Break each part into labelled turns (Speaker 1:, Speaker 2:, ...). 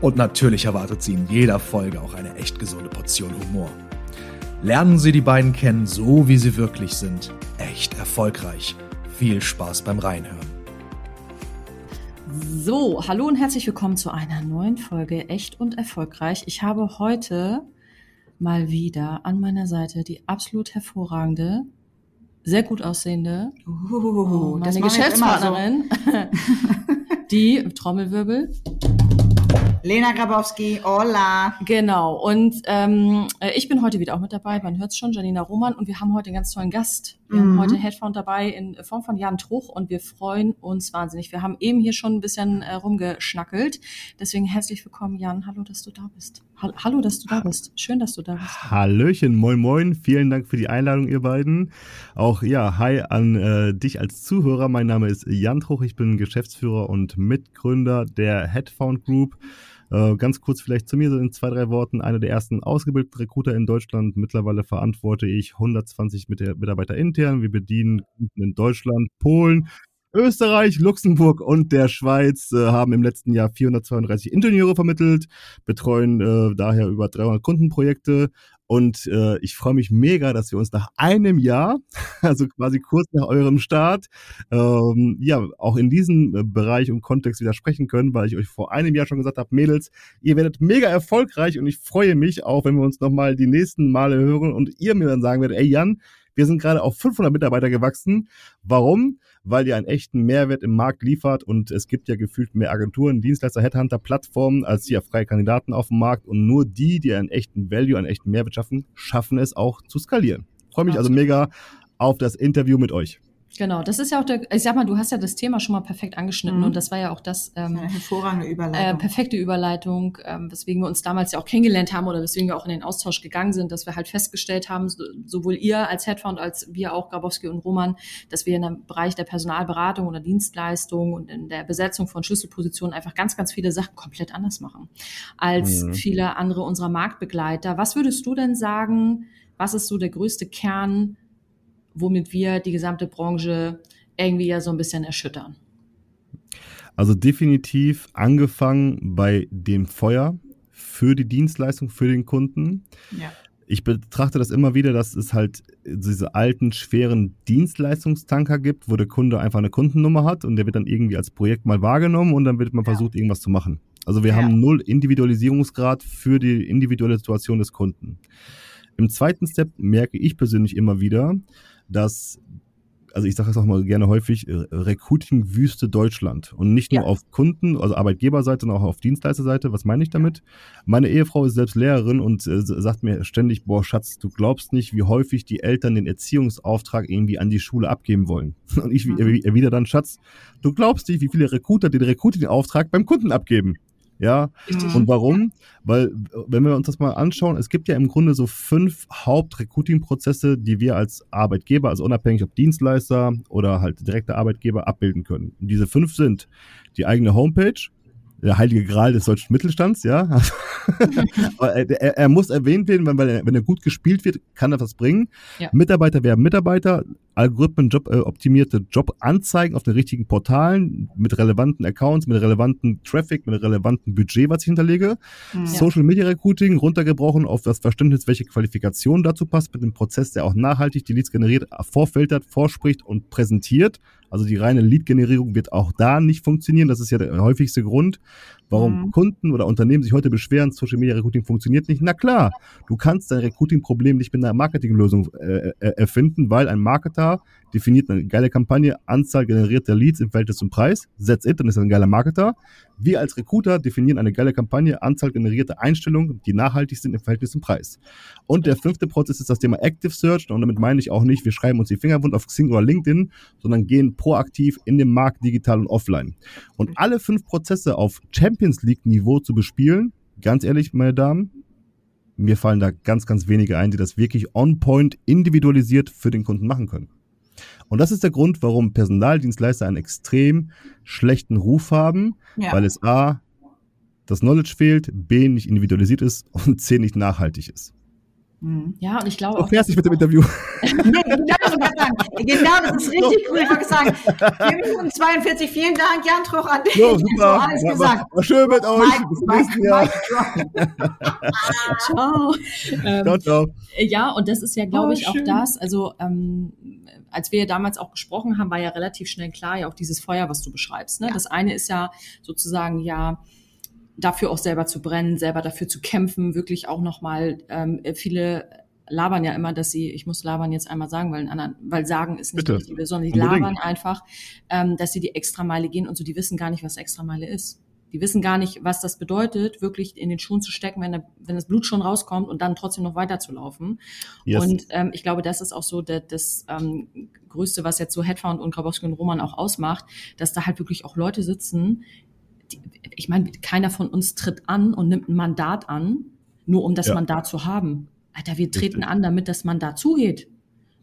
Speaker 1: Und natürlich erwartet Sie in jeder Folge auch eine echt gesunde Portion Humor. Lernen Sie die beiden kennen, so wie sie wirklich sind. Echt erfolgreich. Viel Spaß beim Reinhören.
Speaker 2: So, hallo und herzlich willkommen zu einer neuen Folge Echt und Erfolgreich. Ich habe heute mal wieder an meiner Seite die absolut hervorragende, sehr gut aussehende,
Speaker 3: Uh,
Speaker 2: meine Geschäftspartnerin, die Trommelwirbel,
Speaker 3: Lena Grabowski, hola.
Speaker 2: Genau, und ähm, äh, ich bin heute wieder auch mit dabei, man hört es schon, Janina Roman, und wir haben heute einen ganz tollen Gast. Wir
Speaker 3: Mhm.
Speaker 2: haben heute Headphone dabei in Form von Jan Truch und wir freuen uns wahnsinnig. Wir haben eben hier schon ein bisschen äh, rumgeschnackelt, deswegen herzlich willkommen, Jan. Hallo, dass du da bist. Hall- Hallo, dass du da bist. Schön, dass du da bist.
Speaker 4: Hallöchen, moin moin, vielen Dank für die Einladung, ihr beiden. Auch ja, hi an äh, dich als Zuhörer. Mein Name ist Jan Truch, ich bin Geschäftsführer und Mitgründer der Headfound Group. Äh, ganz kurz vielleicht zu mir in zwei, drei Worten. Einer der ersten ausgebildeten Recruiter in Deutschland. Mittlerweile verantworte ich 120 Mit Mitarbeiter intern. Wir bedienen in Deutschland, Polen, Österreich, Luxemburg und der Schweiz äh, haben im letzten Jahr 432 Ingenieure vermittelt, betreuen äh, daher über 300 Kundenprojekte und äh, ich freue mich mega, dass wir uns nach einem Jahr, also quasi kurz nach eurem Start, ähm, ja, auch in diesem äh, Bereich und Kontext wieder sprechen können, weil ich euch vor einem Jahr schon gesagt habe, Mädels, ihr werdet mega erfolgreich und ich freue mich auch, wenn wir uns nochmal die nächsten Male hören und ihr mir dann sagen werdet, ey Jan, wir sind gerade auf 500 Mitarbeiter gewachsen. Warum? Weil ihr einen echten Mehrwert im Markt liefert und es gibt ja gefühlt mehr Agenturen, Dienstleister, Headhunter, Plattformen als hier freie Kandidaten auf dem Markt und nur die, die einen echten Value, einen echten Mehrwert schaffen, schaffen es auch zu skalieren. Freue mich also mega auf das Interview mit euch.
Speaker 2: Genau, das ist ja auch der, ich sag mal, du hast ja das Thema schon mal perfekt angeschnitten
Speaker 3: Mhm.
Speaker 2: und das war ja auch das ähm,
Speaker 3: Eine hervorragende
Speaker 2: äh,
Speaker 3: Überleitung.
Speaker 2: perfekte Überleitung, ähm, weswegen wir uns damals ja auch kennengelernt haben oder weswegen wir auch in den Austausch gegangen sind, dass wir halt festgestellt haben, so, sowohl ihr als Headfound als wir auch, Grabowski und Roman, dass wir in dem Bereich der Personalberatung oder Dienstleistung und in der Besetzung von Schlüsselpositionen einfach ganz, ganz viele Sachen komplett anders machen als
Speaker 4: Mhm.
Speaker 2: viele andere unserer Marktbegleiter. Was würdest du denn sagen, was ist so der größte Kern, womit wir die gesamte Branche irgendwie ja so ein bisschen erschüttern?
Speaker 4: Also definitiv angefangen bei dem Feuer für die Dienstleistung, für den Kunden.
Speaker 3: ja.
Speaker 4: Ich betrachte das immer wieder, dass es halt diese alten, schweren Dienstleistungstanker gibt, wo der Kunde einfach eine Kundennummer hat und der wird dann irgendwie als Projekt mal wahrgenommen und dann wird man
Speaker 3: Ja.
Speaker 4: versucht, irgendwas zu machen. Also wir
Speaker 3: Ja.
Speaker 4: haben null Individualisierungsgrad für die individuelle Situation des Kunden. Im zweiten Step merke ich persönlich immer wieder, dass also ich sage es auch mal gerne häufig, äh, Recruiting-Wüste Deutschland. Und nicht nur
Speaker 2: Ja.
Speaker 4: auf Kunden, also Arbeitgeberseite, sondern auch auf Dienstleisterseite. Was meine ich damit? Meine Ehefrau ist selbst Lehrerin und äh, sagt mir ständig, boah, Schatz, du glaubst nicht, wie häufig die Eltern den Erziehungsauftrag irgendwie an die Schule abgeben wollen. Und ich
Speaker 3: Mhm.
Speaker 4: erwi- erwidere dann, Schatz, du glaubst nicht, wie viele Recruiter den Recruiting-Auftrag beim Kunden abgeben. Ja,
Speaker 3: Mhm.
Speaker 4: und warum? Weil, wenn wir uns das mal anschauen, es gibt ja im Grunde so fünf Haupt-Recruiting-Prozesse, die wir als Arbeitgeber, also unabhängig ob Dienstleister oder halt direkter Arbeitgeber, abbilden können. Und diese fünf sind die eigene Homepage, der heilige Gral des deutschen Mittelstands, ja. Aber er, er, muss erwähnt werden, weil, er, wenn er gut gespielt wird, kann er was bringen.
Speaker 2: Ja.
Speaker 4: Mitarbeiter werben Mitarbeiter, Algorithmen, Job, äh, optimierte Jobanzeigen auf den richtigen Portalen mit relevanten Accounts, mit relevanten Traffic, mit relevantem Budget, was ich hinterlege.
Speaker 3: Mhm.
Speaker 4: Social Media Recruiting runtergebrochen auf das Verständnis, welche Qualifikation dazu passt, mit dem Prozess, der auch nachhaltig die Leads generiert, vorfiltert, vorspricht und präsentiert. Also die reine Lead-Generierung wird auch da nicht funktionieren. Das ist ja der häufigste Grund, warum
Speaker 3: Mhm.
Speaker 4: Kunden oder Unternehmen sich heute beschweren, Social Media Recruiting funktioniert nicht. Na klar, du kannst dein Recruiting-Problem nicht mit einer Marketinglösung äh, äh, erfinden, weil ein Marketer definiert eine geile Kampagne, Anzahl generierter Leads im Verhältnis zum Preis, that's it, dann ist er ein geiler Marketer. Wir als Recruiter definieren eine geile Kampagne, Anzahl generierter Einstellungen, die nachhaltig sind im Verhältnis zum Preis. Und der fünfte Prozess ist das Thema Active Search und damit meine ich auch nicht, wir schreiben uns die Finger wund auf Xing oder LinkedIn, sondern gehen proaktiv in den Markt digital und offline. Und alle fünf Prozesse auf Champions League Niveau zu bespielen, ganz ehrlich, meine Damen, mir fallen da ganz, ganz wenige ein, die das wirklich on-point individualisiert für den Kunden machen können. Und das ist der Grund, warum Personaldienstleister einen extrem schlechten Ruf haben,
Speaker 3: Ja.
Speaker 4: weil es A, das Knowledge fehlt, B, nicht individualisiert ist und C, nicht nachhaltig ist.
Speaker 3: Mhm.
Speaker 2: Ja, und ich glaube auch,
Speaker 4: fertig mit dem
Speaker 2: auch-
Speaker 4: Interview.
Speaker 3: Nee, genau, das wollte ich sagen. genau, das ist richtig cool. Ich wollte sagen, 4 Minuten 42, vielen Dank, Jan Truch, an dich.
Speaker 4: So,
Speaker 3: So,
Speaker 4: super.
Speaker 3: alles
Speaker 4: War,
Speaker 3: gesagt.
Speaker 4: war, war schön mit euch.
Speaker 3: Mike,
Speaker 4: Bis nächsten Jahr.
Speaker 2: Ciao. Ähm,
Speaker 4: Ciao, ciao.
Speaker 2: Ja, und das ist ja, glaube
Speaker 3: Oh,
Speaker 2: ich, auch
Speaker 3: schön.
Speaker 2: das. Also, ähm, als wir damals auch gesprochen haben, war ja relativ schnell klar, ja auch dieses Feuer, was du beschreibst. Ne?
Speaker 3: Ja.
Speaker 2: Das eine ist ja sozusagen ja dafür auch selber zu brennen, selber dafür zu kämpfen, wirklich auch nochmal, ähm, viele labern ja immer, dass sie, ich muss labern jetzt einmal sagen, weil, anderen, weil sagen ist nicht
Speaker 4: Bitte.
Speaker 2: die richtige, sondern die
Speaker 4: Unbedingt.
Speaker 2: labern einfach, ähm, dass sie die Extrameile gehen und so, die wissen gar nicht, was Extrameile ist. Die wissen gar nicht, was das bedeutet, wirklich in den Schuhen zu stecken, wenn, der, wenn das Blut schon rauskommt und dann trotzdem noch weiterzulaufen.
Speaker 4: Yes.
Speaker 2: Und ähm, ich glaube, das ist auch so das, das ähm, Größte, was jetzt so Headfound und Grabowski und Roman auch ausmacht, dass da halt wirklich auch Leute sitzen. Ich meine, keiner von uns tritt an und nimmt ein Mandat an, nur um das
Speaker 4: Ja.
Speaker 2: Mandat zu haben. Alter, wir treten
Speaker 4: Richtig.
Speaker 2: an, damit das Mandat zugeht.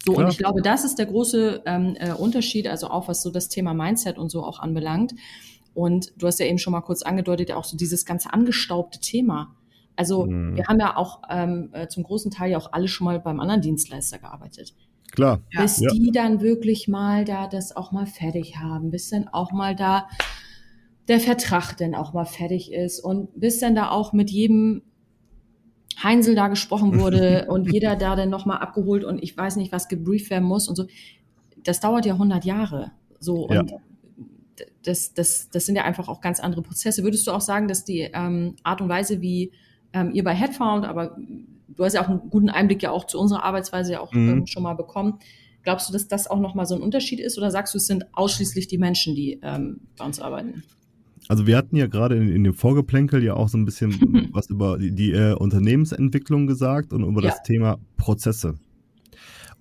Speaker 2: So,
Speaker 4: Klar.
Speaker 2: und ich glaube, das ist der große ähm, äh, Unterschied, also auch was so das Thema Mindset und so auch anbelangt. Und du hast ja eben schon mal kurz angedeutet, ja auch so dieses ganze angestaubte Thema. Also
Speaker 4: Mhm.
Speaker 2: wir haben ja auch ähm, äh, zum großen Teil ja auch alle schon mal beim anderen Dienstleister gearbeitet.
Speaker 4: Klar.
Speaker 2: Bis
Speaker 4: Ja.
Speaker 2: die dann wirklich mal da das auch mal fertig haben, bis dann auch mal da der Vertrag dann auch mal fertig ist und bis dann da auch mit jedem Heinsel da gesprochen wurde und jeder da dann nochmal abgeholt und ich weiß nicht, was gebrieft werden muss und so. Das dauert ja 100 Jahre. So
Speaker 4: Ja.
Speaker 2: und das, das, das sind ja einfach auch ganz andere Prozesse. Würdest du auch sagen, dass die ähm, Art und Weise, wie ähm, ihr bei Headfound, aber du hast ja auch einen guten Einblick ja auch zu unserer Arbeitsweise ja auch
Speaker 4: Mhm.
Speaker 2: ähm, schon mal bekommen. Glaubst du, dass das auch nochmal so ein Unterschied ist oder sagst du, es sind ausschließlich die Menschen, die ähm, bei uns arbeiten?
Speaker 4: Also wir hatten ja gerade in, in dem Vorgeplänkel ja auch so ein bisschen was über die, die äh, Unternehmensentwicklung gesagt und über
Speaker 2: Ja.
Speaker 4: das Thema Prozesse.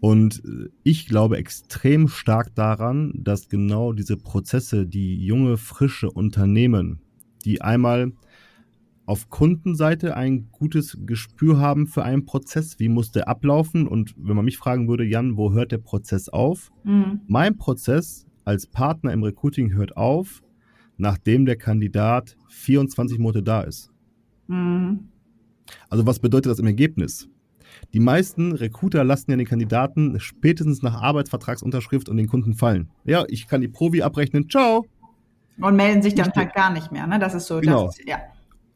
Speaker 4: Und äh, ich glaube extrem stark daran, dass genau diese Prozesse, die junge, frische Unternehmen, die einmal auf Kundenseite ein gutes Gespür haben für einen Prozess, wie muss der ablaufen und wenn man mich fragen würde, Jan, wo hört der Prozess auf?
Speaker 3: Mhm.
Speaker 4: Mein Prozess als Partner im Recruiting hört auf, nachdem der Kandidat 24 Monate da ist.
Speaker 3: Mhm.
Speaker 4: Also was bedeutet das im Ergebnis? Die meisten Recruiter lassen ja den Kandidaten spätestens nach Arbeitsvertragsunterschrift und den Kunden fallen. Ja, ich kann die Provi abrechnen, ciao.
Speaker 3: Und melden sich dann halt gar nicht mehr, ne? Das ist so,
Speaker 4: Genau.
Speaker 3: das ja.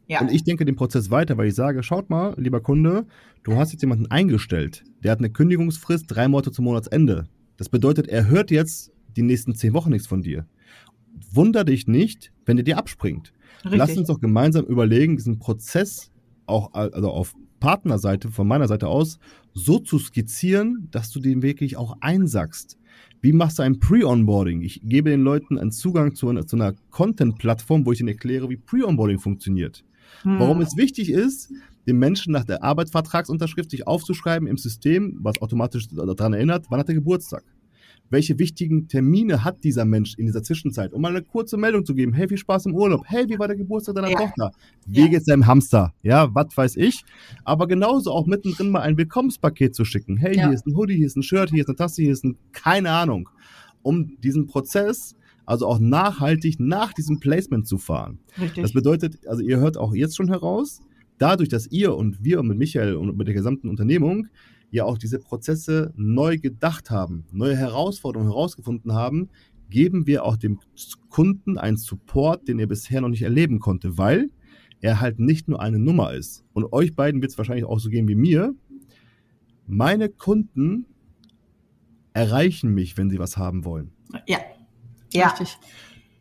Speaker 3: Ja.
Speaker 4: Und ich denke den Prozess weiter, weil ich sage, schaut mal, lieber Kunde, du hast jetzt jemanden eingestellt, der hat eine Kündigungsfrist drei Monate zum Monatsende. Das bedeutet, er hört jetzt die nächsten zehn Wochen nichts von dir. Wunder dich nicht, wenn er dir abspringt. Lass
Speaker 3: Richtig.
Speaker 4: uns doch gemeinsam überlegen, diesen Prozess auch also auf Partnerseite, von meiner Seite aus, so zu skizzieren, dass du den wirklich auch einsackst. Wie machst du ein Pre-Onboarding? Ich gebe den Leuten einen Zugang zu einer, zu einer Content-Plattform, wo ich ihnen erkläre, wie Pre-Onboarding funktioniert. Warum
Speaker 3: Mhm.
Speaker 4: es wichtig ist, den Menschen nach der Arbeitsvertragsunterschrift sich aufzuschreiben im System, was automatisch daran erinnert, wann hat er Geburtstag? Welche wichtigen Termine hat dieser Mensch in dieser Zwischenzeit? Um mal eine kurze Meldung zu geben. Hey, viel Spaß im Urlaub. Hey, wie war der Geburtstag deiner
Speaker 3: Ja.
Speaker 4: Tochter? Wie
Speaker 3: Ja.
Speaker 4: geht's deinem Hamster? Ja, was weiß ich. Aber genauso auch mittendrin mal ein Willkommenspaket zu schicken. Hey,
Speaker 2: Ja.
Speaker 4: hier ist ein Hoodie, hier ist ein Shirt, hier ist eine Tasse, hier ist ein, keine Ahnung. Um diesen Prozess, also auch nachhaltig nach diesem Placement zu fahren.
Speaker 3: Richtig.
Speaker 4: Das bedeutet, also ihr hört auch jetzt schon heraus, dadurch, dass ihr und wir mit Michael und mit der gesamten Unternehmung ja auch diese Prozesse neu gedacht haben, neue Herausforderungen herausgefunden haben, geben wir auch dem Kunden einen Support, den er bisher noch nicht erleben konnte, weil er halt nicht nur eine Nummer ist. Und euch beiden wird es wahrscheinlich auch so gehen wie mir. Meine Kunden erreichen mich, wenn sie was haben wollen.
Speaker 3: ja. Ja.
Speaker 2: Richtig.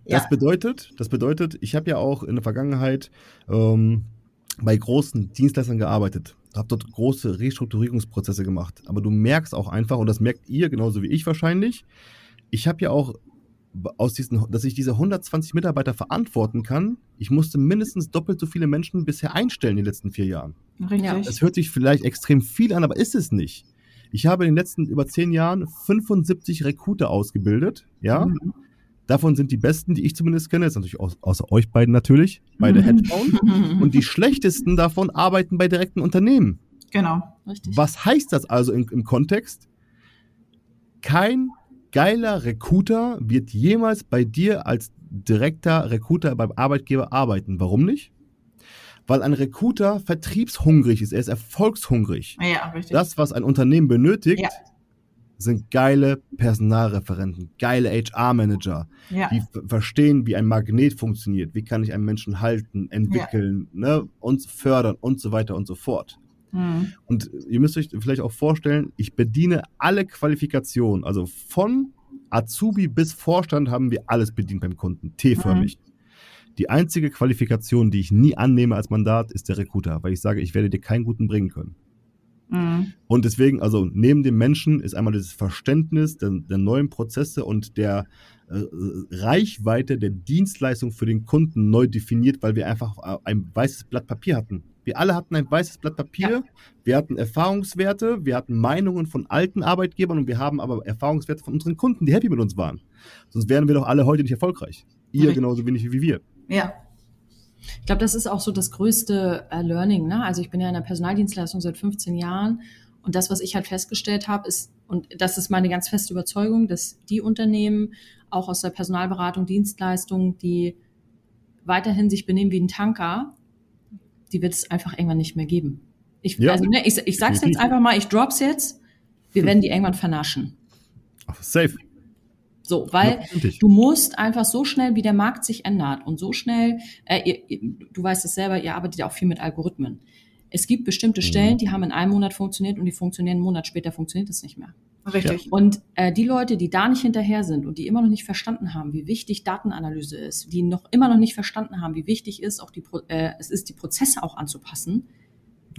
Speaker 3: Ja.
Speaker 4: Das bedeutet, das bedeutet, ich habe ja auch in der Vergangenheit ähm, bei großen Dienstleistern gearbeitet, habe dort große Restrukturierungsprozesse gemacht. Aber du merkst auch einfach, und das merkt ihr genauso wie ich wahrscheinlich, ich habe ja auch aus diesen, dass ich diese 120 Mitarbeiter verantworten kann, ich musste mindestens doppelt so viele Menschen bisher einstellen in den letzten vier Jahren.
Speaker 3: Richtig.
Speaker 4: Das hört sich vielleicht extrem viel an, aber ist es nicht. Ich habe in den letzten über zehn Jahren 75 Recruiter ausgebildet, ja.
Speaker 3: Mhm.
Speaker 4: Davon sind die besten, die ich zumindest kenne, jetzt natürlich aus, außer euch beiden natürlich, beide
Speaker 3: Mhm.
Speaker 4: Headphone. Und die schlechtesten davon arbeiten bei direkten Unternehmen.
Speaker 3: Genau.
Speaker 4: Richtig. Was heißt das also im, im Kontext? Kein geiler Recruiter wird jemals bei dir als direkter Recruiter beim Arbeitgeber arbeiten. Warum nicht? Weil ein Recruiter vertriebshungrig ist, er ist erfolgshungrig.
Speaker 3: Ja, richtig.
Speaker 4: Das, was ein Unternehmen benötigt, ja. Sind geile Personalreferenten, geile HR-Manager, ja. die verstehen, wie ein Magnet funktioniert, wie kann ich einen Menschen halten, entwickeln, ja. ne, uns fördern und so weiter und so fort. Mhm. Und ihr müsst euch vielleicht auch vorstellen, ich bediene alle Qualifikationen, also von Azubi bis Vorstand haben wir alles bedient beim Kunden, T-förmig. Mhm. Die einzige Qualifikation, die ich nie annehme als Mandat, ist der Recruiter, weil ich sage, ich werde dir keinen guten bringen können. Mhm. Und deswegen, also neben dem Menschen ist einmal das Verständnis der, der neuen Prozesse und der äh, Reichweite der Dienstleistung für den Kunden neu definiert, weil wir einfach ein weißes Blatt Papier hatten. Wir alle hatten ein weißes Blatt Papier, ja. wir hatten Erfahrungswerte, wir hatten Meinungen von alten Arbeitgebern und wir haben aber Erfahrungswerte von unseren Kunden, die happy mit uns waren. Sonst wären wir doch alle heute nicht erfolgreich. Ihr Richtig. genauso wenig wie wir.
Speaker 2: Ja. Ich glaube, das ist auch so das größte äh, Learning. Ne? Also ich bin ja in der Personaldienstleistung seit 15 Jahren und das, was ich halt festgestellt habe, ist, und das ist meine ganz feste Überzeugung, dass die Unternehmen auch aus der Personalberatung, Dienstleistung, die weiterhin sich benehmen wie ein Tanker, die wird es einfach irgendwann nicht mehr geben. Ich, ja. also, ne, ich, ich sag's jetzt einfach mal, ich drop's jetzt, wir werden die irgendwann vernaschen.
Speaker 4: Safe.
Speaker 2: So, weil ja, du musst einfach so schnell, wie der Markt sich ändert und so schnell, äh, ihr, du weißt es selber, ihr arbeitet ja auch viel mit Algorithmen. Es gibt bestimmte Stellen, mhm. die haben in einem Monat funktioniert und die funktionieren einen Monat später funktioniert es nicht mehr.
Speaker 3: Richtig.
Speaker 2: Ja. Und äh, die Leute, die da nicht hinterher sind und die immer noch nicht verstanden haben, wie wichtig Datenanalyse ist, die noch immer noch nicht verstanden haben, wie wichtig ist, auch die, äh, es ist, die Prozesse auch anzupassen.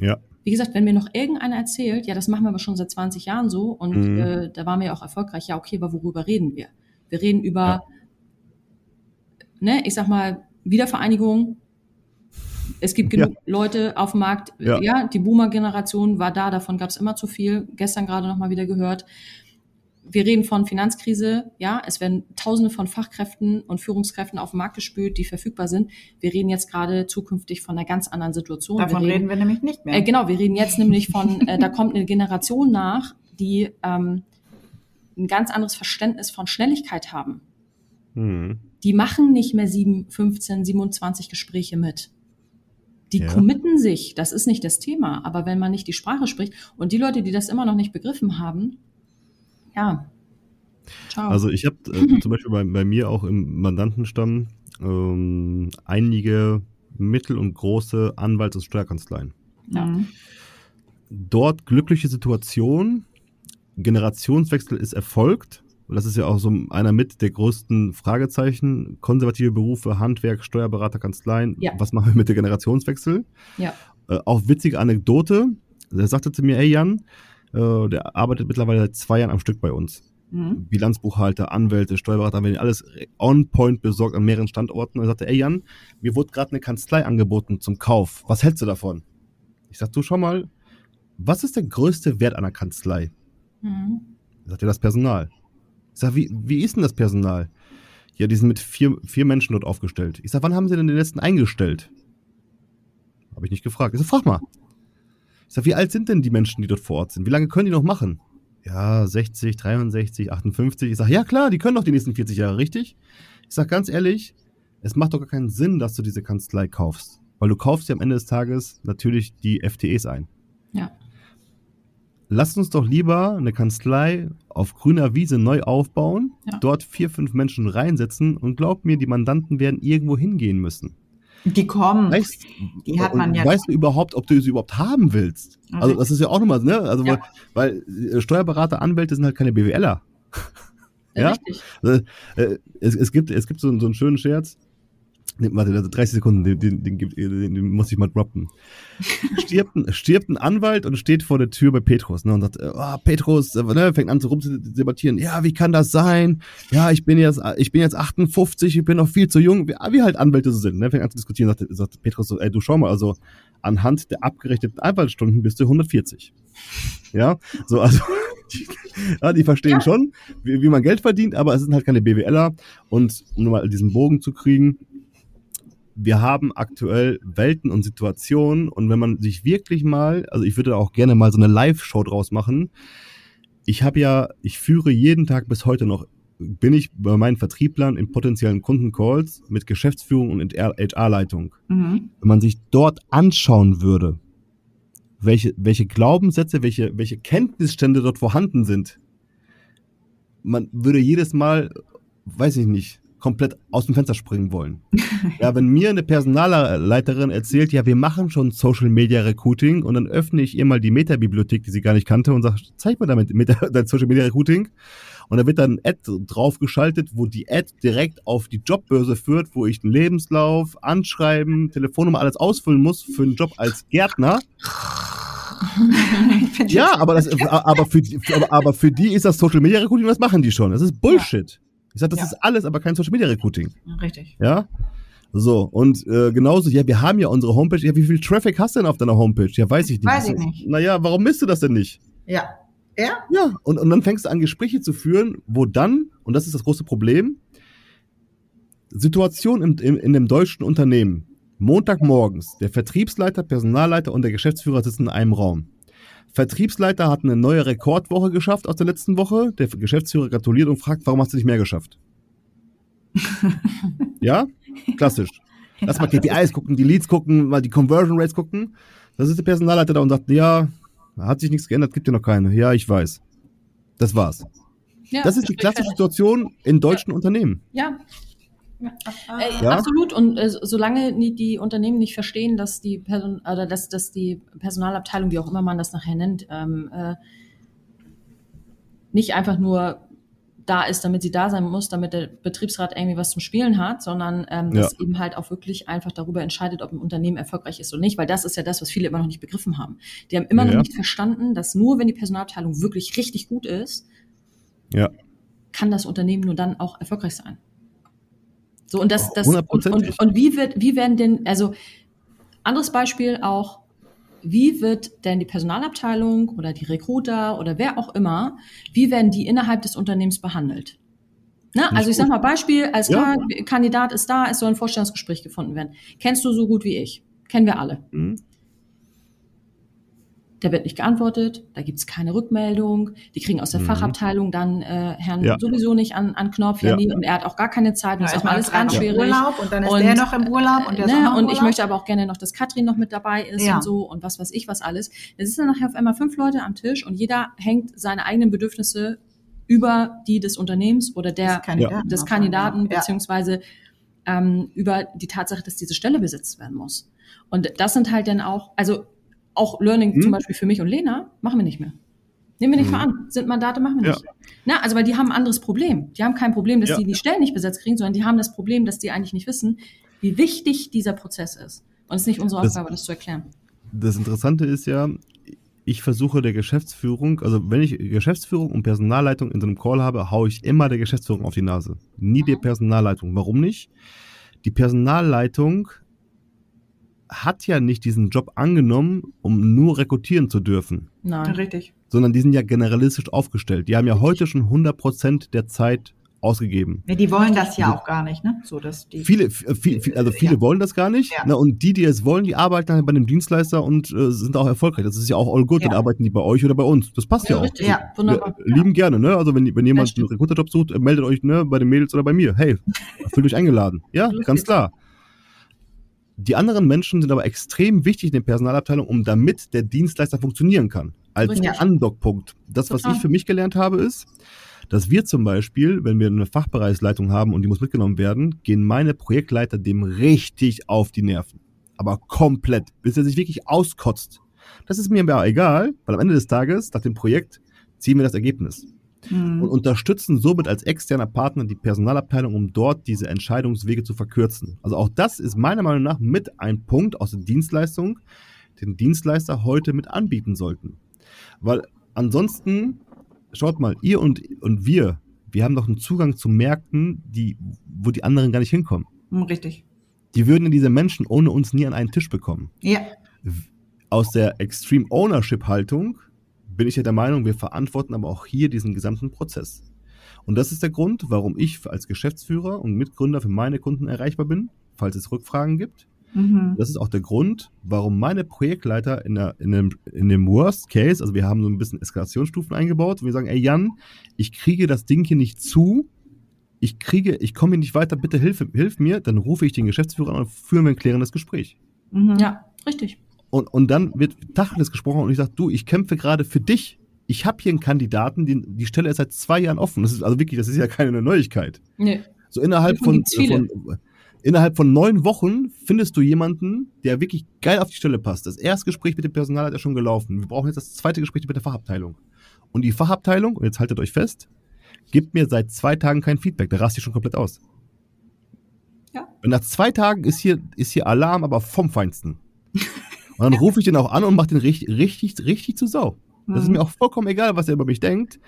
Speaker 4: Ja.
Speaker 2: Wie gesagt, wenn mir noch irgendeiner erzählt, ja, das machen wir aber schon seit 20 Jahren so und mhm. äh, da waren wir ja auch erfolgreich, ja, okay, aber worüber reden wir? Wir reden über, ja. ne, ich sag mal, Wiedervereinigung, es gibt genug ja. Leute auf dem Markt. Ja, ja die Boomer-Generation war da, davon gab es immer zu viel. Gestern gerade noch mal wieder gehört. Wir reden von Finanzkrise, ja, es werden Tausende von Fachkräften und Führungskräften auf den Markt gespült, die verfügbar sind. Wir reden jetzt gerade zukünftig von einer ganz anderen Situation.
Speaker 3: Davon
Speaker 2: wir
Speaker 3: reden, reden, wir nämlich nicht mehr.
Speaker 2: Äh, genau, wir reden jetzt nämlich von, äh, da kommt eine Generation nach, die ähm, ein ganz anderes Verständnis von Schnelligkeit haben. Mhm. Die machen nicht mehr 7, 15, 27 Gespräche mit. Die ja. committen sich, das ist nicht das Thema, aber wenn man nicht die Sprache spricht und die Leute, die das immer noch nicht begriffen haben, ja.
Speaker 4: Ciao. Also ich habe äh, zum Beispiel bei, bei, mir auch im Mandantenstamm ähm, einige mittel- und große Anwalts- und Steuerkanzleien. Ja. Mhm. Dort glückliche Situation, Generationswechsel ist erfolgt und das ist ja auch so einer mit der größten Fragezeichen. Konservative Berufe, Handwerk, Steuerberater, Kanzleien. Ja. Was machen wir mit der Generationswechsel?
Speaker 2: Ja.
Speaker 4: Äh, auch witzige Anekdote. Der sagte zu mir, ey Jan, äh, der arbeitet mittlerweile seit zwei Jahren am Stück bei uns. Mhm. Bilanzbuchhalter, Anwälte, Steuerberater, wenn alles on point besorgt an mehreren Standorten. Und er sagte, ey Jan, mir wurde gerade eine Kanzlei angeboten zum Kauf. Was hältst du davon? Ich sag, du schau mal, was ist der größte Wert einer Kanzlei? Mhm. Er sagte, das Personal. Ich sag, wie, wie ist denn das Personal? Ja, die sind mit vier, vier Menschen dort aufgestellt. Ich sag, wann haben sie denn den letzten eingestellt? Habe ich nicht gefragt. Ich sag, frag mal. Ich sag, wie alt sind denn die Menschen, die dort vor Ort sind? Wie lange können die noch machen? Ja, 60, 63, 58. Ich sag, ja klar, die können doch die nächsten 40 Jahre, richtig? Ich sag ganz ehrlich, es macht doch gar keinen Sinn, dass du diese Kanzlei kaufst. Weil du kaufst ja am Ende des Tages natürlich die FTEs ein. Lasst uns doch lieber eine Kanzlei auf grüner Wiese neu aufbauen, ja. dort vier, fünf Menschen reinsetzen und glaubt mir, die Mandanten werden irgendwo hingehen müssen.
Speaker 3: Die kommen.
Speaker 4: Weißt, die hat man ja. Weißt du überhaupt, ob du sie überhaupt haben willst? Okay. Also, das ist ja auch nochmal, ne? Also, ja. weil, weil äh, Steuerberater, Anwälte sind halt keine BWLer.
Speaker 2: ja? Richtig.
Speaker 4: Also, äh, es, es, gibt, es gibt so, so einen schönen Scherz. Warte, 30 also Sekunden, den, den, den, den, muss ich mal droppen. Stirbt ein, stirbt ein Anwalt und steht vor der Tür bei Petrus ne, und sagt, oh, Petrus äh, ne, fängt an zu rumzudebattieren. Ja, wie kann das sein? Ja, ich bin jetzt, ich bin jetzt 58, ich bin noch viel zu jung. Wie, wie halt Anwälte so sind. Ne, fängt an zu diskutieren, sagt, sagt Petrus so, ey, du schau mal, also anhand der abgerechneten Anwaltsstunden bist du 140. Ja, so, also, die, ja, die verstehen ja. schon, wie, wie man Geld verdient, aber es sind halt keine BWLer. Und um mal diesen Bogen zu kriegen, wir haben aktuell Welten und Situationen und wenn man sich wirklich mal, also ich würde auch gerne mal so eine Live-Show draus machen. Ich habe ja, ich führe jeden Tag bis heute noch, bin ich bei meinen Vertrieblern in potenziellen Kundencalls mit Geschäftsführung und HR-Leitung. Mhm. Wenn man sich dort anschauen würde, welche, welche Glaubenssätze, welche, welche Kenntnisstände dort vorhanden sind, man würde jedes Mal, weiß ich nicht, komplett aus dem Fenster springen wollen. ja, wenn mir eine Personalleiterin erzählt, ja, wir machen schon Social Media Recruiting und dann öffne ich ihr mal die Meta-Bibliothek, die sie gar nicht kannte und sage, zeig mir damit Meta, dein Social Media Recruiting. Und da wird dann ein Ad draufgeschaltet, wo die Ad direkt auf die Jobbörse führt, wo ich den Lebenslauf, Anschreiben, Telefonnummer alles ausfüllen muss für einen Job als Gärtner. ja, aber, das, aber, für, aber, aber für die ist das Social Media Recruiting, das machen die schon. Das ist Bullshit. Ja. Ich sage, das ja. ist alles, aber kein Social Media Recruiting.
Speaker 3: Richtig.
Speaker 4: Ja. So, und äh, genauso, ja, wir haben ja unsere Homepage. Ja, wie viel Traffic hast du denn auf deiner Homepage? Ja, weiß ich nicht.
Speaker 3: Weiß ich nicht.
Speaker 4: Naja, warum misst du das denn nicht?
Speaker 3: Ja. Ja?
Speaker 4: Ja, und, und dann fängst du an, Gespräche zu führen, wo dann, und das ist das große Problem, Situation im, im, in dem deutschen Unternehmen. Montagmorgens, der Vertriebsleiter, Personalleiter und der Geschäftsführer sitzen in einem Raum. Vertriebsleiter hat eine neue Rekordwoche geschafft aus der letzten Woche. Der Geschäftsführer gratuliert und fragt, warum hast du nicht mehr geschafft? ja? Klassisch. Lass mal KPIs gucken, die Leads gucken, mal die Conversion Rates gucken. Das ist der Personalleiter da und sagt, ja, hat sich nichts geändert, gibt ja noch keine. Ja, ich weiß. Das war's. Ja, das ist die klassische Situation in deutschen
Speaker 2: ja.
Speaker 4: Unternehmen.
Speaker 2: Ja, äh, ja? Absolut. Und äh, solange die, Unternehmen nicht verstehen, dass die Person oder dass, dass die Personalabteilung, wie auch immer man das nachher nennt, ähm, äh, nicht einfach nur da ist, damit sie da sein muss, damit der Betriebsrat irgendwie was zum Spielen hat, sondern ähm, ja. dass eben halt auch wirklich einfach darüber entscheidet, ob ein Unternehmen erfolgreich ist oder nicht, weil das ist ja das, was viele immer noch nicht begriffen haben. Die haben immer ja. noch nicht verstanden, dass nur wenn die Personalabteilung wirklich richtig gut ist,
Speaker 4: ja.
Speaker 2: kann das Unternehmen nur dann auch erfolgreich sein. So, und das, das, und, und, und wie wird, wie werden denn, also, anderes Beispiel auch, wie wird denn die Personalabteilung oder die Recruiter oder wer auch immer, wie werden die innerhalb des Unternehmens behandelt? Ne? Also ich sag mal Beispiel, als ja. Kandidat ist da, es soll ein Vorstellungsgespräch gefunden werden. Kennst du so gut wie ich? Kennen wir alle. Mhm der wird nicht geantwortet, da gibt's keine Rückmeldung, die kriegen aus der mhm. Fachabteilung dann äh, Herrn ja. sowieso nicht an, an Knopf, ja. und er hat auch gar keine Zeit und ja, ist auch alles ganz schwierig.
Speaker 3: Urlaub und dann ist und, der noch im Urlaub und der
Speaker 2: ne, ist Und ich möchte aber auch gerne noch, dass Katrin noch mit dabei ist ja. und so und was weiß ich was alles. Es ist dann nachher auf einmal fünf Leute am Tisch und jeder hängt seine eigenen Bedürfnisse über die des Unternehmens oder der des Kandidaten, des Kandidaten beziehungsweise ähm, über die Tatsache, dass diese Stelle besetzt werden muss. Und das sind halt dann auch, also auch Learning hm? zum Beispiel für mich und Lena, machen wir nicht mehr. Nehmen wir nicht hm. mehr an. Sind Mandate, machen wir nicht. Ja. Na, also weil die haben ein anderes Problem. Die haben kein Problem, dass ja. die die Stellen nicht besetzt kriegen, sondern die haben das Problem, dass die eigentlich nicht wissen, wie wichtig dieser Prozess ist. Und es ist nicht unsere Aufgabe, das, das zu erklären.
Speaker 4: Das Interessante ist ja, ich versuche der Geschäftsführung, also wenn ich Geschäftsführung und Personalleitung in so einem Call habe, haue ich immer der Geschäftsführung auf die Nase. Nie mhm. der Personalleitung. Warum nicht? Die Personalleitung hat ja nicht diesen Job angenommen, um nur rekrutieren zu dürfen.
Speaker 3: Nein, richtig.
Speaker 4: Sondern die sind ja generalistisch aufgestellt. Die haben ja heute schon 100% der Zeit ausgegeben.
Speaker 3: Ja, die wollen das ja also, auch gar nicht, ne? So, dass die
Speaker 4: viele, viel, viel, also viele ja. wollen das gar nicht. Ja. Ne? Und die, die es wollen, die arbeiten halt bei einem Dienstleister und äh, sind auch erfolgreich. Das ist ja auch all good. Ja. Dann arbeiten die bei euch oder bei uns. Das passt ja, ja auch. Richtig.
Speaker 3: Ja, wunderbar.
Speaker 4: Wir, lieben gerne, ne? Also wenn, wenn jemand einen Rekruterjob sucht, meldet euch ne, bei den Mädels oder bei mir. Hey, fühlt euch eingeladen. Ja, ganz klar. Die anderen Menschen sind aber extrem wichtig in der Personalabteilung, um damit der Dienstleister funktionieren kann. Als ja. Andockpunkt. Das, was ich für mich gelernt habe, ist, dass wir zum Beispiel, wenn wir eine Fachbereichsleitung haben und die muss mitgenommen werden, gehen meine Projektleiter dem richtig auf die Nerven. Aber komplett, bis er sich wirklich auskotzt. Das ist mir aber egal, weil am Ende des Tages, nach dem Projekt, ziehen wir das Ergebnis mhm. und unterstützen somit als externer Partner die Personalabteilung, um dort diese Entscheidungswege zu verkürzen. Also auch das ist meiner Meinung nach mit ein Punkt aus der Dienstleistung, den Dienstleister heute mit anbieten sollten. Weil ansonsten, schaut mal, ihr und, und wir, wir haben doch einen Zugang zu Märkten, die, wo die anderen gar nicht hinkommen.
Speaker 3: Hm, richtig.
Speaker 4: Die würden diese Menschen ohne uns nie an einen Tisch bekommen.
Speaker 3: Ja.
Speaker 4: Aus der Extreme Ownership Haltung bin ich ja der Meinung, wir verantworten aber auch hier diesen gesamten Prozess. Und das ist der Grund, warum ich als Geschäftsführer und Mitgründer für meine Kunden erreichbar bin, falls es Rückfragen gibt. Mhm. Das ist auch der Grund, warum meine Projektleiter in, der, in, dem, in dem Worst Case, also wir haben so ein bisschen Eskalationsstufen eingebaut, und wir sagen, ey Jan, ich kriege das Ding hier nicht zu, ich kriege, ich komme hier nicht weiter, bitte hilf, hilf mir, dann rufe ich den Geschäftsführer an und führen wir ein klärendes Gespräch.
Speaker 2: Mhm. Ja, richtig.
Speaker 4: Und, und dann wird Tacheles gesprochen und ich sage, du, ich kämpfe gerade für dich. Ich habe hier einen Kandidaten, die, die Stelle ist seit zwei Jahren offen. Das ist also wirklich, das ist ja keine Neuigkeit. Nee. So innerhalb von, von, innerhalb von neun Wochen findest du jemanden, der wirklich geil auf die Stelle passt. Das erste Gespräch mit dem Personal hat ja schon gelaufen. Wir brauchen jetzt das zweite Gespräch mit der Fachabteilung. Und die Fachabteilung, und jetzt haltet euch fest, gibt mir seit zwei Tagen kein Feedback. Da rast ich schon komplett aus. Ja. Und nach zwei Tagen ist hier, ist hier Alarm, aber vom Feinsten. Und dann rufe ich den auch an und mache den richtig, richtig, richtig zu Sau. Das mhm. ist mir auch vollkommen egal, was er über mich denkt.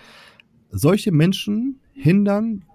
Speaker 4: Solche Menschen hindern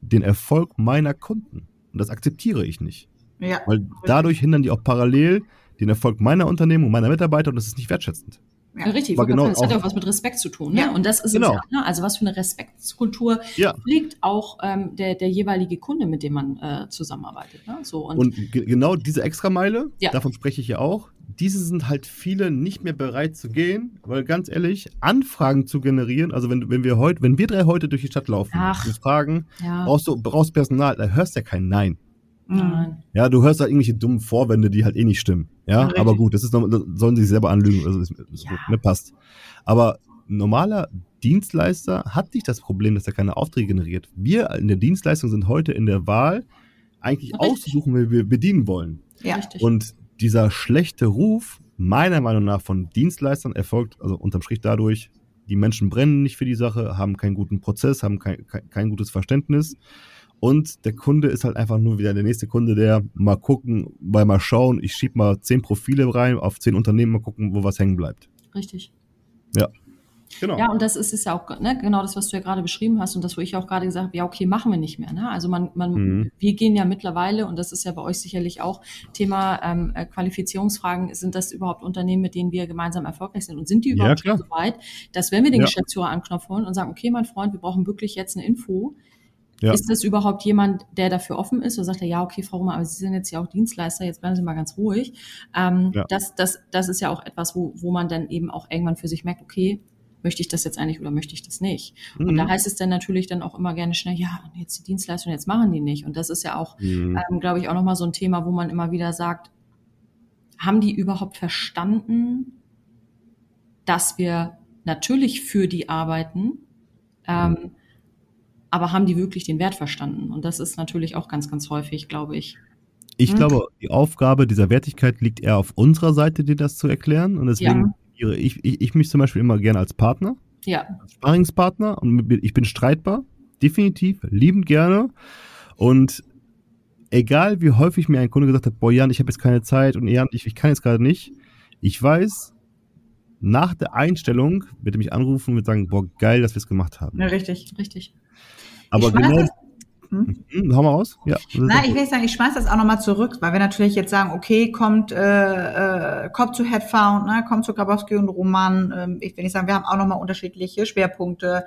Speaker 4: den Erfolg meiner Kunden. Und das akzeptiere ich nicht. Ja. Weil dadurch hindern die auch parallel den Erfolg meiner Unternehmen und meiner Mitarbeiter und das ist nicht wertschätzend.
Speaker 2: Ja, richtig, aber genau, das hat ja auch was mit Respekt zu tun. Ne? Ja, und das ist genau. es ja, ne? Also was für eine Respektskultur ja. pflegt auch ähm, der, der jeweilige Kunde, mit dem man äh, zusammenarbeitet. Ne? So,
Speaker 4: und, und genau diese Extrameile, ja. davon spreche ich ja auch, diese sind halt viele nicht mehr bereit zu gehen, weil ganz ehrlich, Anfragen zu generieren, also wenn, wenn wir heute, wenn wir drei heute durch die Stadt laufen Ach, und fragen, ja. brauchst du brauchst Personal, da hörst du ja kein Nein. Nein. Ja, du hörst da irgendwelche dummen Vorwände, die halt eh nicht stimmen. Ja, ja aber gut, das ist noch, das sollen sie sich selber anlügen, also ist, ist ja. gut, ne, passt. Aber normaler Dienstleister hat nicht das Problem, dass er keine Aufträge generiert. Wir in der Dienstleistung sind heute in der Wahl, eigentlich Richtig. auszusuchen, wie wir bedienen wollen. Ja. Richtig. Und dieser schlechte Ruf, meiner Meinung nach, von Dienstleistern erfolgt, also unterm Strich dadurch, die Menschen brennen nicht für die Sache, haben keinen guten Prozess, haben kein, kein, kein gutes Verständnis. Und der Kunde ist halt einfach nur wieder der nächste Kunde, der mal gucken, weil mal schauen, ich schieb mal zehn Profile rein auf zehn Unternehmen, mal gucken, wo was hängen bleibt.
Speaker 2: Richtig.
Speaker 4: Ja.
Speaker 2: Genau. Ja, und das ist, ist ja auch ne, genau das, was du ja gerade beschrieben hast und das, wo ich auch gerade gesagt habe, ja, okay, machen wir nicht mehr. Ne? Also man, man, mhm. wir gehen ja mittlerweile, und das ist ja bei euch sicherlich auch Thema ähm, äh, Qualifizierungsfragen, sind das überhaupt Unternehmen, mit denen wir gemeinsam erfolgreich sind? Und sind die überhaupt ja, so weit, dass wenn wir den ja. Geschäftsführer an Knopf holen und sagen, okay, mein Freund, wir brauchen wirklich jetzt eine Info, ja. Ist das überhaupt jemand, der dafür offen ist? Oder sagt er, ja, okay, Frau Roma, aber Sie sind jetzt ja auch Dienstleister, jetzt bleiben Sie mal ganz ruhig. Ähm, ja. das, das, das ist ja auch etwas, wo, wo man dann eben auch irgendwann für sich merkt, okay, möchte ich das jetzt eigentlich oder möchte ich das nicht? Mhm. Und da heißt es dann natürlich dann auch immer gerne schnell, ja, jetzt die Dienstleistung, jetzt machen die nicht. Und das ist ja auch, mhm. ähm, glaube ich, auch nochmal so ein Thema, wo man immer wieder sagt, haben die überhaupt verstanden, dass wir natürlich für die arbeiten, ähm, mhm. Aber haben die wirklich den Wert verstanden? Und das ist natürlich auch ganz, ganz häufig, glaube ich.
Speaker 4: Ich mhm. glaube, die Aufgabe dieser Wertigkeit liegt eher auf unserer Seite, dir das zu erklären. Und deswegen ja ich, ich, ich mich zum Beispiel immer gerne als Partner.
Speaker 2: Ja.
Speaker 4: Als Sparingspartner und ich bin streitbar. Definitiv, liebend gerne. Und egal wie häufig mir ein Kunde gesagt hat, boah Jan, ich habe jetzt keine Zeit und Jan, ich, ich kann jetzt gerade nicht. Ich weiß, nach der Einstellung wird er mich anrufen und wird sagen, boah, geil, dass wir es gemacht haben.
Speaker 2: Ja, richtig, richtig.
Speaker 4: Aber genau, hm? Hm, hau mal aus. Ja.
Speaker 3: Nein, ich will sagen, ich schmeiß das auch nochmal zurück, weil wir natürlich jetzt sagen, okay, kommt, äh, äh, kommt zu Headfound, ne, kommt zu Grabowski und Roman. Ähm, ich will nicht sagen, wir haben auch nochmal unterschiedliche Schwerpunkte.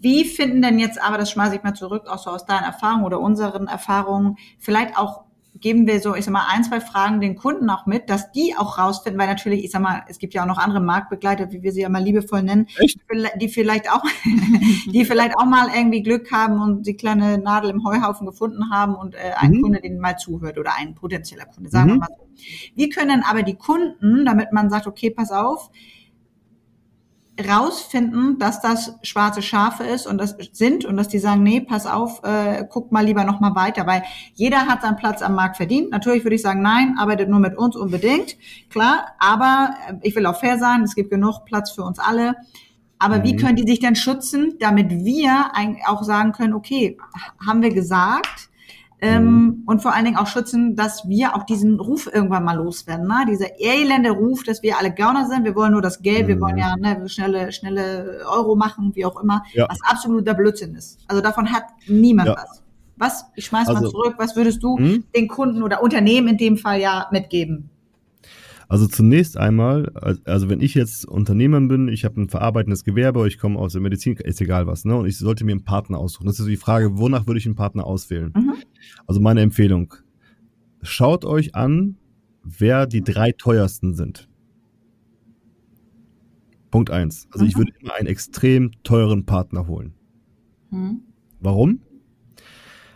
Speaker 3: Wie finden denn jetzt aber, das schmeiße ich mal zurück, auch so aus deinen Erfahrungen oder unseren Erfahrungen, vielleicht auch geben wir so, ich sag mal, ein, zwei Fragen den Kunden auch mit, dass die auch rausfinden, weil natürlich, ich sag mal, es gibt ja auch noch andere Marktbegleiter, wie wir sie ja mal liebevoll nennen, Echt? die vielleicht auch, die vielleicht auch mal irgendwie Glück haben und die kleine Nadel im Heuhaufen gefunden haben und äh, ein mhm. Kunde denen mal zuhört oder ein potenzieller Kunde, sagen mhm. wir mal so. Wie können aber die Kunden, damit man sagt, okay, pass auf, rausfinden, dass das schwarze Schafe ist und das sind und dass die sagen, nee, pass auf, äh, guck mal lieber noch mal weiter, weil jeder hat seinen Platz am Markt verdient. Natürlich würde ich sagen, nein, arbeitet nur mit uns unbedingt, klar, aber äh, ich will auch fair sein, es gibt genug Platz für uns alle. Aber mhm. wie können die sich denn schützen, damit wir auch sagen können, okay, haben wir gesagt, ähm, mhm. und vor allen Dingen auch schützen, dass wir auch diesen Ruf irgendwann mal loswerden. Ne? Dieser elende Ruf, dass wir alle Gauner sind, wir wollen nur das Geld, mhm. wir wollen ja ne, schnelle, schnelle Euro machen, wie auch immer, ja. was absoluter Blödsinn ist. Also davon hat niemand ja. was. Was, ich schmeiß also, mal zurück, was würdest du mh? den Kunden oder Unternehmen in dem Fall ja mitgeben?
Speaker 4: Also zunächst einmal, also wenn ich jetzt Unternehmer bin, ich habe ein verarbeitendes Gewerbe, ich komme aus der Medizin, ist egal was, ne? Und ich sollte mir einen Partner aussuchen. Das ist die Frage, wonach würde ich einen Partner auswählen? Mhm. Also meine Empfehlung, schaut euch an, wer die drei teuersten sind. Punkt eins. Also mhm. ich würde immer einen extrem teuren Partner holen. Mhm. Warum?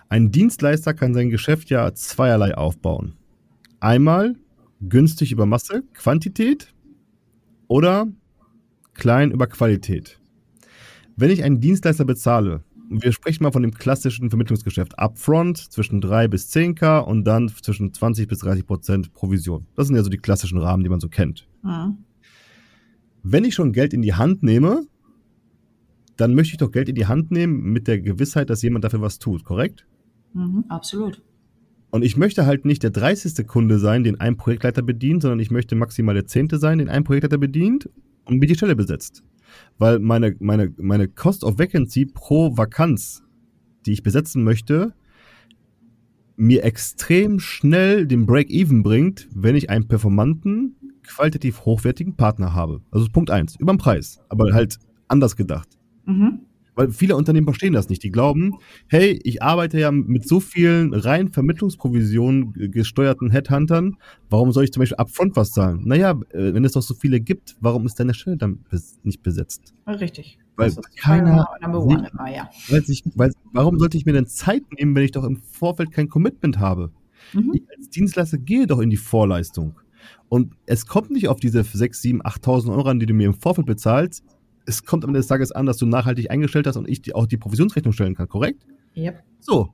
Speaker 4: Ein Dienstleister kann sein Geschäft ja zweierlei aufbauen. Einmal günstig über Masse, Quantität oder klein über Qualität. Wenn ich einen Dienstleister bezahle, wir sprechen mal von dem klassischen Vermittlungsgeschäft, upfront zwischen 3 bis 10k und dann zwischen 20 bis 30 Prozent Provision. Das sind ja so die klassischen Rahmen, die man so kennt. Mhm. Wenn ich schon Geld in die Hand nehme, dann möchte ich doch Geld in die Hand nehmen mit der Gewissheit, dass jemand dafür was tut, korrekt?
Speaker 2: Mhm, absolut.
Speaker 4: Und ich möchte halt nicht der 30. Kunde sein, den ein Projektleiter bedient, sondern ich möchte maximal der 10. sein, den ein Projektleiter bedient und mir die Stelle besetzt. Weil meine, meine, meine Cost of Vacancy pro Vakanz, die ich besetzen möchte, mir extrem schnell den Break-Even bringt, wenn ich einen performanten, qualitativ hochwertigen Partner habe. Also Punkt 1, über den Preis, aber halt anders gedacht. Mhm. Weil viele Unternehmen verstehen das nicht. Die glauben, hey, ich arbeite ja mit so vielen rein Vermittlungsprovisionen gesteuerten Headhuntern, warum soll ich zum Beispiel upfront was zahlen? Naja, äh, wenn es doch so viele gibt, warum ist deine Stelle dann nicht besetzt?
Speaker 3: Richtig.
Speaker 4: Weil keiner. Nicht, immer, ja. weil sich, weil, warum sollte ich mir denn Zeit nehmen, wenn ich doch im Vorfeld kein Commitment habe? Mhm. Ich als Dienstleister gehe doch in die Vorleistung. Und es kommt nicht auf diese 6, 7, 8.000 Euro an, die du mir im Vorfeld bezahlst, es kommt am Ende des Tages an, dass du nachhaltig eingestellt hast und ich die, auch die Provisionsrechnung stellen kann, korrekt?
Speaker 3: Yep.
Speaker 4: So.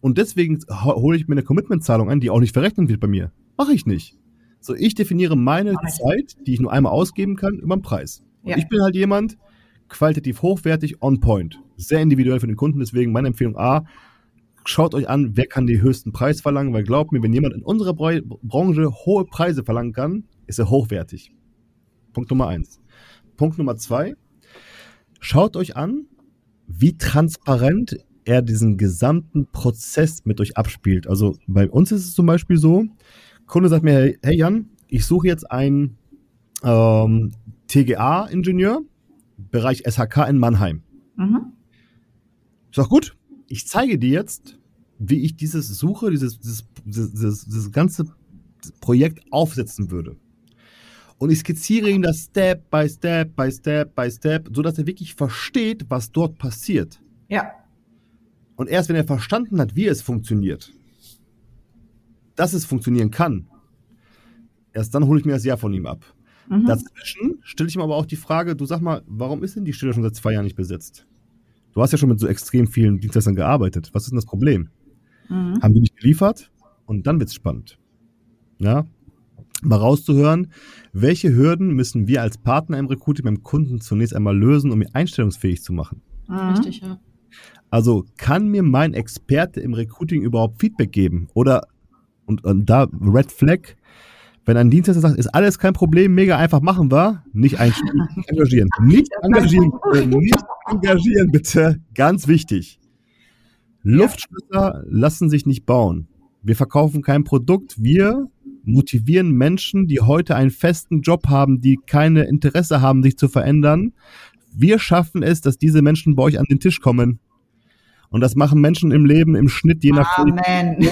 Speaker 4: Und deswegen hole ich mir eine Commitment-Zahlung ein, die auch nicht verrechnet wird bei mir. Mache ich nicht. So, ich definiere meine Zeit, die ich nur einmal ausgeben kann, über den Preis. Ja. ich bin halt jemand, qualitativ hochwertig, on point. Sehr individuell für den Kunden, deswegen meine Empfehlung A, schaut euch an, wer kann den höchsten Preis verlangen, weil glaubt mir, wenn jemand in unserer Branche hohe Preise verlangen kann, ist er hochwertig. Punkt Nummer eins. Punkt Nummer zwei. Schaut euch an, wie transparent er diesen gesamten Prozess mit euch abspielt. Also bei uns ist es zum Beispiel so, Kunde sagt mir, hey Jan, ich suche jetzt einen ähm, TGA-Ingenieur, Bereich SHK in Mannheim. Mhm. Ich sag gut, ich zeige dir jetzt, wie ich dieses Suche, dieses, dieses, dieses, dieses ganze Projekt aufsetzen würde und ich skizziere ihm das Step by Step by Step by Step, sodass er wirklich versteht, was dort passiert.
Speaker 3: Ja.
Speaker 4: Und erst wenn er verstanden hat, wie es funktioniert, dass es funktionieren kann, erst dann hole ich mir das Ja von ihm ab. Mhm. Dazwischen stelle ich ihm aber auch die Frage, du sag mal, warum ist denn die Stelle schon seit zwei Jahren nicht besetzt? Du hast ja schon mit so extrem vielen Dienstleistern gearbeitet. Was ist denn das Problem? Mhm. Haben die nicht geliefert? Und dann wird es spannend. Ja, mal rauszuhören, welche Hürden müssen wir als Partner im Recruiting beim Kunden zunächst einmal lösen, um ihn einstellungsfähig zu machen.
Speaker 2: Mhm. Richtig, ja.
Speaker 4: Also kann mir mein Experte im Recruiting überhaupt Feedback geben? Oder, und, und da Red Flag, wenn ein Dienstleister sagt, ist alles kein Problem, mega einfach machen wir, nicht einstellen, engagieren. Nicht engagieren, nicht engagieren, bitte. Ganz wichtig. Luftschlösser lassen sich nicht bauen. Wir verkaufen kein Produkt, wir motivieren Menschen, die heute einen festen Job haben, die keine Interesse haben, sich zu verändern. Wir schaffen es, dass diese Menschen bei euch an den Tisch kommen. Und das machen Menschen im Leben im Schnitt je nach
Speaker 3: Amen.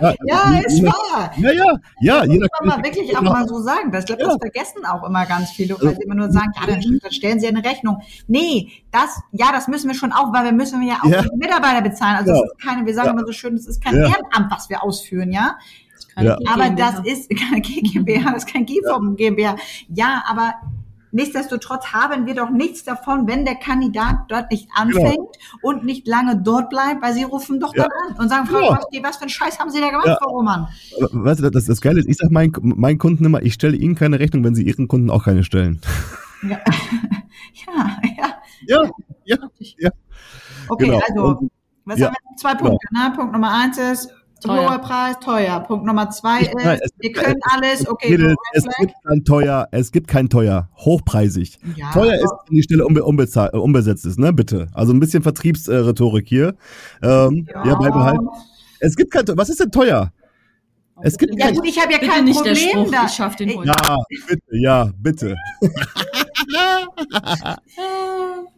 Speaker 3: Ja, ja ist wahr.
Speaker 4: Ja, ja, ja.
Speaker 3: Das muss man mal wirklich auch mal so sagen. Das, glaube, ja. das vergessen auch immer ganz viele, weil sie immer nur sagen, ja, dann, dann stellen sie eine Rechnung. Nee, das, ja, das müssen wir schon auch, weil wir müssen ja auch ja. die Mitarbeiter bezahlen. Also das ist keine, wir sagen immer so schön, das ist kein Ehrenamt, was wir ausführen, ja. Ja. Aber das ist keine GmbH, das ist kein GVM GmbH. Ja, aber nichtsdestotrotz haben wir doch nichts davon, wenn der Kandidat dort nicht anfängt genau. und nicht lange dort bleibt, weil sie rufen doch ja. dann an und sagen, Frau ja. Koski, was für einen Scheiß haben Sie da gemacht, ja. Frau Roman?
Speaker 4: Weißt du, das, das Geile ist, ich sage meinen, meinen Kunden immer, ich stelle Ihnen keine Rechnung, wenn Sie Ihren Kunden auch keine stellen.
Speaker 3: Ja, ja,
Speaker 4: ja. Ja, ja, ja.
Speaker 3: Okay, genau. also, was haben wir? Zwei Punkte. Genau. Ne? Punkt Nummer eins ist, Teuer. Hoher Preis, teuer. Punkt Nummer zwei ist, nein, es, wir können es, alles, okay.
Speaker 4: Es, es gibt kein teuer, es gibt kein teuer, hochpreisig. Ja, teuer ist, wenn die Stelle unbe äh, unbesetzt ist, ne, bitte. Also ein bisschen Vertriebsrhetorik hier. Ähm, ja, ja beibehalten. Es gibt kein, was ist denn teuer? Es gibt
Speaker 3: Ja gut, ich habe ja kein
Speaker 2: nicht der
Speaker 3: Problem
Speaker 2: Spruch,
Speaker 3: da.
Speaker 2: ich schaff den.
Speaker 4: Ja, bitte, ja, bitte.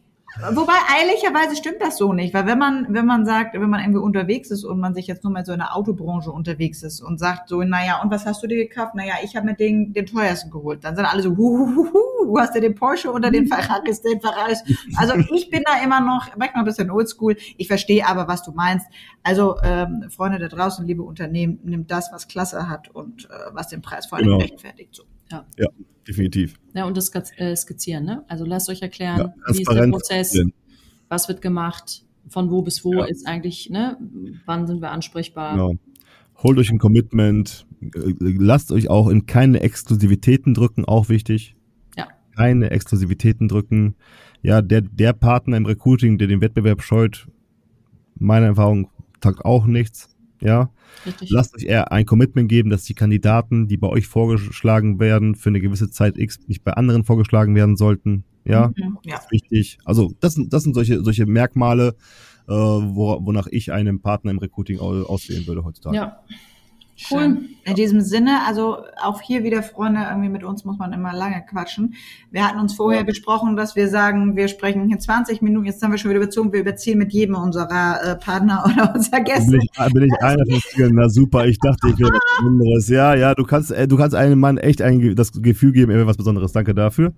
Speaker 3: Wobei ehrlicherweise stimmt das so nicht, weil wenn man wenn man sagt, wenn man irgendwie unterwegs ist und man sich jetzt nur mal so in der Autobranche unterwegs ist und sagt so, naja, und was hast du dir gekauft? Naja, ich habe mir den den teuersten geholt. Dann sind alle so, huhuhuhu, du hast dir den Porsche oder den Ferraris, den Ferraris. Also ich bin da immer noch manchmal ein bisschen oldschool. Ich verstehe aber, was du meinst. Also ähm, Freunde da draußen, liebe Unternehmen, nimmt das, was Klasse hat und äh, was den Preis vor allem
Speaker 4: Genau.
Speaker 3: rechtfertigt. So.
Speaker 4: Ja, definitiv.
Speaker 2: Ja, und das äh, Skizzieren, ne? Also lasst euch erklären,
Speaker 4: Ja,
Speaker 2: wie ist der Prozess, was wird gemacht, von wo bis wo
Speaker 4: Ja.
Speaker 2: ist eigentlich, ne? Wann sind wir ansprechbar?
Speaker 4: Genau. Holt euch ein Commitment. äh, Lasst euch auch in keine Exklusivitäten drücken, auch wichtig.
Speaker 2: Ja.
Speaker 4: Keine Exklusivitäten drücken. Ja, der, der Partner im Recruiting, der den Wettbewerb scheut, meiner Erfahrung tagt auch nichts. Ja.
Speaker 2: Richtig.
Speaker 4: Lasst euch eher ein Commitment geben, dass die Kandidaten, die bei euch vorgeschlagen werden, für eine gewisse Zeit X nicht bei anderen vorgeschlagen werden sollten. Ja,
Speaker 3: Mhm. Ja.
Speaker 4: das ist wichtig. Also das sind, das sind solche, solche Merkmale, äh, wo, wonach ich einen Partner im Recruiting au- auswählen würde heutzutage.
Speaker 2: Ja. Cool.
Speaker 3: In diesem Sinne, also auch hier wieder, Freunde, irgendwie mit uns muss man immer lange quatschen. Wir hatten uns vorher besprochen, dass wir sagen, wir sprechen hier 20 Minuten, jetzt haben wir schon wieder bezogen, wir überziehen mit jedem unserer äh, Partner oder unserer Gäste.
Speaker 4: Bin ich, bin ich einer von vielen? Na super, ich dachte, ich wäre was Besonderes. Ja, ja, du kannst, äh, du kannst einem Mann echt ein, das Gefühl geben, er wäre was Besonderes. Danke dafür.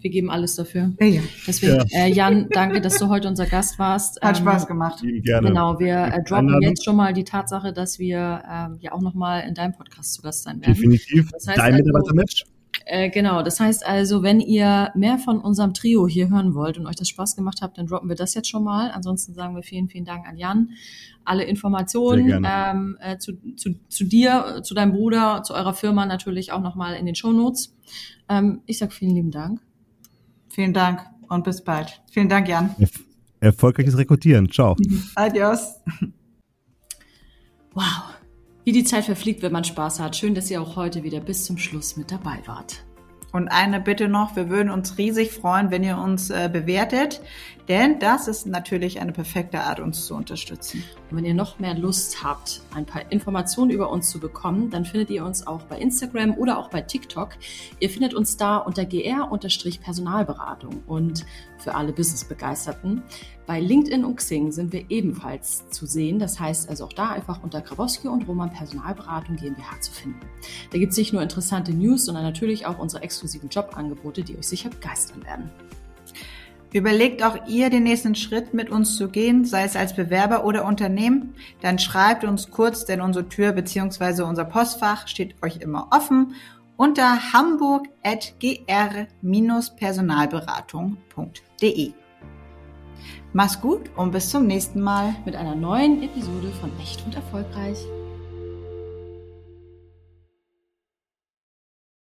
Speaker 2: Wir geben alles dafür.
Speaker 3: ja, ja.
Speaker 2: Deswegen, äh, Jan, danke, dass du heute unser Gast warst.
Speaker 3: Hat
Speaker 2: Ähm,
Speaker 3: Spaß gemacht.
Speaker 4: Gerne.
Speaker 2: Genau, wir äh, droppen
Speaker 4: Einladung.
Speaker 2: jetzt schon mal die Tatsache, dass wir ähm, ja auch nochmal in deinem Podcast zu Gast sein werden.
Speaker 4: Definitiv.
Speaker 2: Das heißt
Speaker 4: Dein
Speaker 2: also-
Speaker 4: Mitarbeiter-Match?
Speaker 2: Äh, genau, das heißt also, wenn ihr mehr von unserem Trio hier hören wollt und euch das Spaß gemacht habt, dann droppen wir das jetzt schon mal. Ansonsten sagen wir vielen, vielen Dank an Jan. Alle Informationen ähm, äh, zu, zu, zu dir, zu deinem Bruder, zu eurer Firma natürlich auch nochmal in den Shownotes. Ähm, ich sag vielen lieben Dank.
Speaker 3: Vielen Dank und bis bald. Vielen Dank, Jan.
Speaker 4: Erf erfolgreiches Rekrutieren. Ciao.
Speaker 3: Adios.
Speaker 2: Wow. Wie die Zeit verfliegt, wenn man Spaß hat. Schön, dass ihr auch heute wieder bis zum Schluss mit dabei wart.
Speaker 3: Und eine Bitte noch, wir würden uns riesig freuen, wenn ihr uns äh, bewertet, denn das ist natürlich eine perfekte Art, uns zu unterstützen.
Speaker 2: Und wenn ihr noch mehr Lust habt, ein paar Informationen über uns zu bekommen, dann findet ihr uns auch bei Instagram oder auch bei TikTok. Ihr findet uns da unter gr-personalberatung und für alle Business-Begeisterten. Bei LinkedIn und Xing sind wir ebenfalls zu sehen. Das heißt also auch da einfach unter Grabowski und Roman Personalberatung GmbH zu finden. Da gibt es nicht nur interessante News, sondern natürlich auch unsere exklusiven Jobangebote, die euch sicher begeistern werden.
Speaker 3: Überlegt auch ihr, den nächsten Schritt mit uns zu gehen, sei es als Bewerber oder Unternehmen, dann schreibt uns kurz, denn unsere Tür bzw. unser Postfach steht euch immer offen unter hamburg.gr-personalberatung.de. Mach's gut und bis zum nächsten Mal.
Speaker 2: Mit einer neuen Episode von Echt und Erfolgreich.